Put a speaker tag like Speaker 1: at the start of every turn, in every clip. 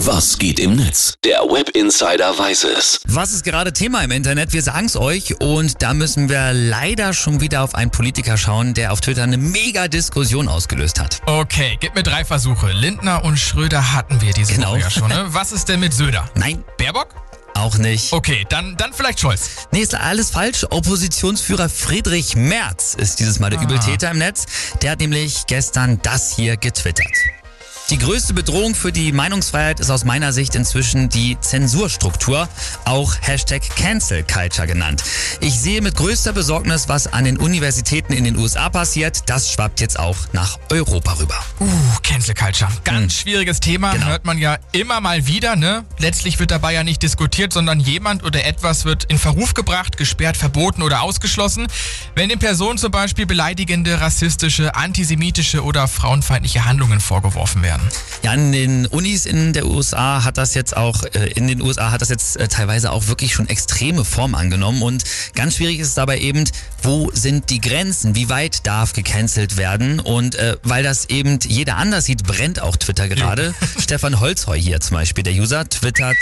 Speaker 1: Was geht im Netz? Der Web Insider weiß es.
Speaker 2: Was ist gerade Thema im Internet? Wir sagen es euch und da müssen wir leider schon wieder auf einen Politiker schauen, der auf Twitter eine mega Diskussion ausgelöst hat.
Speaker 3: Okay, gib mir drei Versuche. Lindner und Schröder hatten wir diese
Speaker 2: Genau.
Speaker 3: Woche ja schon. Ne? Was ist denn mit Söder?
Speaker 2: Nein,
Speaker 3: Baerbock?
Speaker 2: auch nicht.
Speaker 3: Okay, dann, dann vielleicht Scholz.
Speaker 2: Nee, ist alles falsch. Oppositionsführer Friedrich Merz ist dieses Mal der
Speaker 3: Ah.
Speaker 2: Übeltäter im Netz. Der hat nämlich gestern das hier getwittert. Die größte Bedrohung für die Meinungsfreiheit ist aus meiner Sicht inzwischen die Zensurstruktur, auch Hashtag Cancel Culture genannt. Ich sehe mit größter Besorgnis, was an den Universitäten in den USA passiert. Das schwappt jetzt auch nach Europa rüber.
Speaker 3: Uh, Cancel Culture. Ganz schwieriges Thema,
Speaker 2: Genau.
Speaker 3: hört man ja immer mal wieder, ne? Letztlich wird dabei ja nicht diskutiert, sondern jemand oder etwas wird in Verruf gebracht, gesperrt, verboten oder ausgeschlossen. Wenn den Personen zum Beispiel beleidigende, rassistische, antisemitische oder frauenfeindliche Handlungen vorgeworfen werden.
Speaker 2: Ja, in den Unis in der USA hat das jetzt auch, äh, in den USA hat das jetzt äh, teilweise auch wirklich schon extreme Form angenommen. Und ganz schwierig ist es dabei eben, wo sind die Grenzen, wie weit darf gecancelt werden? Und äh, weil das eben jeder anders sieht, brennt auch Twitter gerade. Stefan Holzheu hier zum Beispiel, der User, twittert,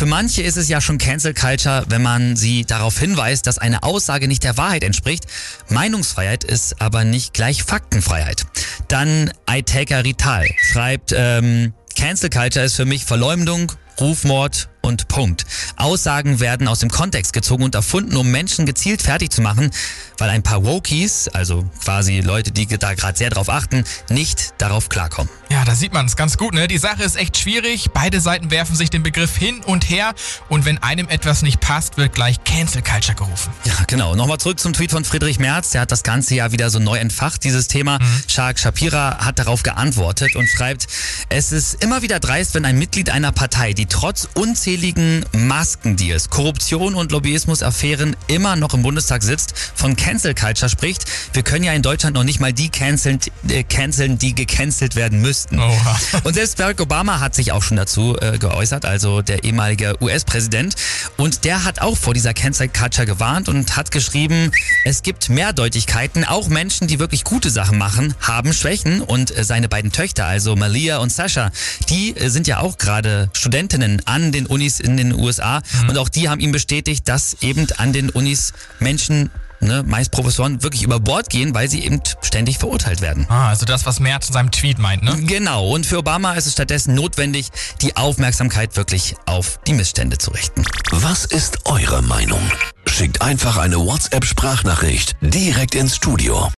Speaker 2: für manche ist es ja schon Cancel Culture, wenn man sie darauf hinweist, dass eine Aussage nicht der Wahrheit entspricht. Meinungsfreiheit ist aber nicht gleich Faktenfreiheit. Dann Aiteka Rital schreibt, ähm, Cancel Culture ist für mich Verleumdung, Rufmord und Punkt. Aussagen werden aus dem Kontext gezogen und erfunden, um Menschen gezielt fertig zu machen, weil ein paar Wokies, also quasi Leute, die da gerade sehr drauf achten, nicht darauf klarkommen.
Speaker 3: Ja, da sieht man es ganz gut, ne? Die Sache ist echt schwierig. Beide Seiten werfen sich den Begriff hin und her und wenn einem etwas nicht passt, wird gleich Cancel Culture gerufen.
Speaker 2: Ja, genau. Nochmal zurück zum Tweet von Friedrich Merz. Der hat das ganze Jahr wieder so neu entfacht, dieses Thema. Shark Shapira hat darauf geantwortet und schreibt, es ist immer wieder dreist, wenn ein Mitglied einer Partei, die trotz unzähligen Maskendeals, Korruption und Lobbyismusaffären immer noch im Bundestag sitzt, von Cancel Culture spricht. Wir können ja in Deutschland noch nicht mal die canceln, äh, canceln die gecancelt werden müssten.
Speaker 3: Oha.
Speaker 2: Und selbst Barack Obama hat sich auch schon dazu äh, geäußert, also der ehemalige US-Präsident. Und der hat auch vor dieser Cancel Culture gewarnt und hat geschrieben, es gibt Mehrdeutigkeiten. Auch Menschen, die wirklich gute Sachen machen, haben Schwächen. Und äh, seine beiden Töchter, also Malia und Sascha, die äh, sind ja auch gerade Studentinnen an den Unis in den USA. Und auch die haben ihm bestätigt, dass eben an den Unis Menschen, ne, meist Professoren, wirklich über Bord gehen, weil sie eben ständig verurteilt werden.
Speaker 3: Ah, also das, was Merz in seinem Tweet meint, ne?
Speaker 2: Genau, und für Obama ist es stattdessen notwendig, die Aufmerksamkeit wirklich auf die Missstände zu richten.
Speaker 1: Was ist eure Meinung? Schickt einfach eine WhatsApp-Sprachnachricht direkt ins Studio